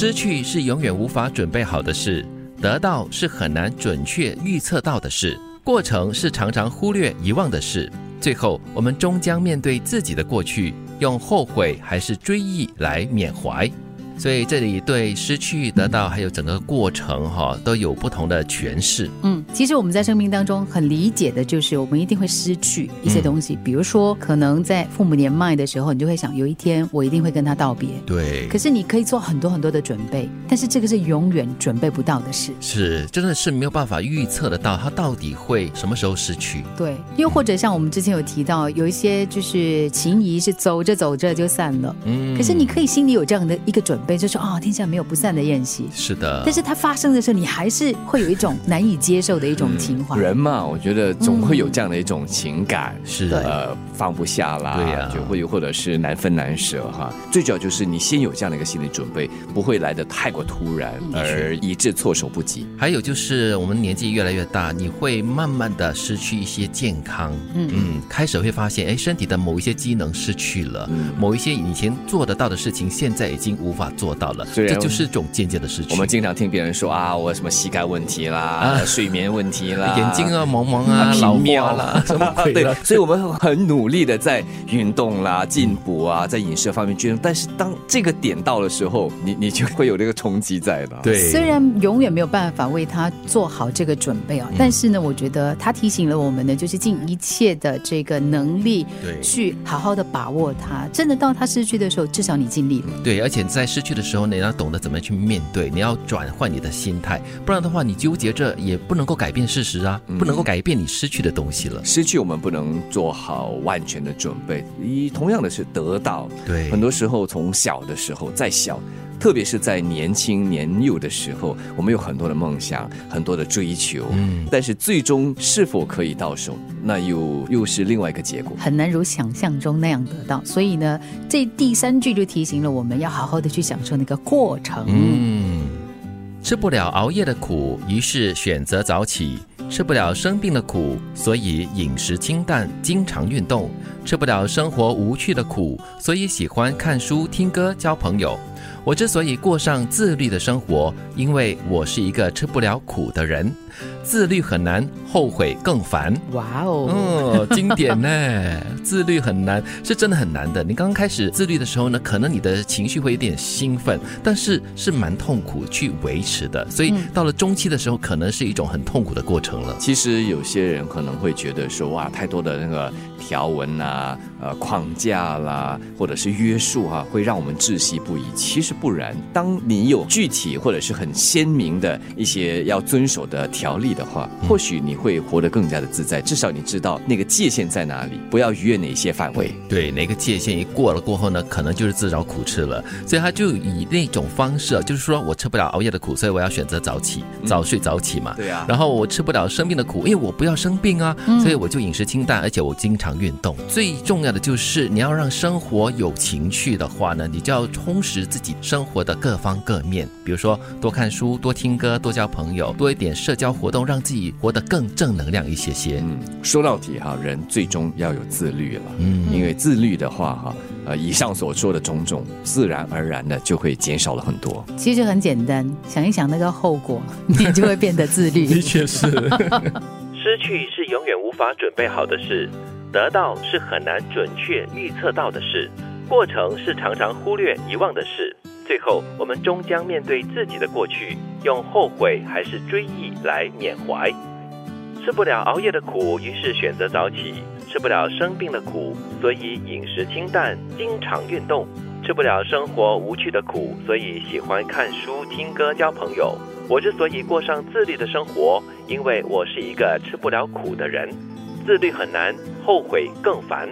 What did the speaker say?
失去是永远无法准备好的事，得到是很难准确预测到的事，过程是常常忽略遗忘的事。最后，我们终将面对自己的过去，用后悔还是追忆来缅怀。所以这里对失去、得到，还有整个过程哈，都有不同的诠释。嗯，其实我们在生命当中很理解的就是，我们一定会失去一些东西。比如说，可能在父母年迈的时候，你就会想，有一天我一定会跟他道别。对。可是你可以做很多很多的准备，但是这个是永远准备不到的事。是，真的是没有办法预测得到他到底会什么时候失去。对。又或者像我们之前有提到，有一些就是情谊是走着走着就散了。嗯。可是你可以心里有这样的一个准备。就说啊，天下没有不散的宴席。是的，但是它发生的时候，你还是会有一种难以接受的一种情怀。人嘛，我觉得总会有这样的一种情感，是呃放不下啦，对呀，就会或者是难分难舍哈。最主要就是你先有这样的一个心理准备，不会来的太过突然，而以致措手不及。还有就是我们年纪越来越大，你会慢慢的失去一些健康，嗯。嗯，开始会发现，哎，身体的某一些机能失去了，某一些以前做得到的事情，现在已经无法做到了。这就是一种间接的失去。我们经常听别人说啊，我什么膝盖问题啦，睡眠问题啦，眼睛啊蒙蒙啊，老庙啦，什么对所以我们很努力的在运动啦、进补啊，在饮食方面均衡。但是当这个点到的时候，你你就会有这个冲击在了。对，虽然永远没有办法为他做好这个准备啊，但是呢，我觉得他提醒了我们呢，就是尽一切的这个能力，对，去好好的把握他。真的到他失去的时候，至少你尽力了。对，而且在失去的时候。你要懂得怎么去面对，你要转换你的心态，不然的话，你纠结着也不能够改变事实啊，不能够改变你失去的东西了。失去我们不能做好万全的准备，一同样的是得到。对，很多时候从小的时候，再小。特别是在年轻年幼的时候，我们有很多的梦想，很多的追求，嗯，但是最终是否可以到手，那又又是另外一个结果，很难如想象中那样得到。所以呢，这第三句就提醒了我们要好好的去享受那个过程。嗯，吃不了熬夜的苦，于是选择早起；吃不了生病的苦，所以饮食清淡，经常运动；吃不了生活无趣的苦，所以喜欢看书、听歌、交朋友。我之所以过上自律的生活，因为我是一个吃不了苦的人。自律很难，后悔更烦。哇哦，经典呢！自律很难，是真的很难的。你刚刚开始自律的时候呢，可能你的情绪会有点兴奋，但是是蛮痛苦去维持的。所以到了中期的时候，可能是一种很痛苦的过程了。其实有些人可能会觉得说，哇，太多的那个条文啊、呃框架啦，或者是约束啊，会让我们窒息不已。其实不然，当你有具体或者是很鲜明的一些要遵守的条例。的话，或许你会活得更加的自在。至少你知道那个界限在哪里，不要逾越哪些范围。对，哪个界限一过了过后呢，可能就是自找苦吃了。所以他就以那种方式，就是说我吃不了熬夜的苦，所以我要选择早起、早睡早起嘛。对啊。然后我吃不了生病的苦，因为我不要生病啊，所以我就饮食清淡，而且我经常运动。最重要的就是你要让生活有情趣的话呢，你就要充实自己生活的各方各面，比如说多看书、多听歌、多交朋友、多一点社交活动。让自己活得更正能量一些些。嗯，说到底哈，人最终要有自律了。嗯，因为自律的话哈，呃，以上所说的种种，自然而然的就会减少了很多。其实很简单，想一想那个后果，你就会变得自律。的确是，失去是永远无法准备好的事，得到是很难准确预测到的事，过程是常常忽略遗忘的事。最后，我们终将面对自己的过去，用后悔还是追忆来缅怀。吃不了熬夜的苦，于是选择早起；吃不了生病的苦，所以饮食清淡，经常运动；吃不了生活无趣的苦，所以喜欢看书、听歌、交朋友。我之所以过上自律的生活，因为我是一个吃不了苦的人。自律很难，后悔更烦。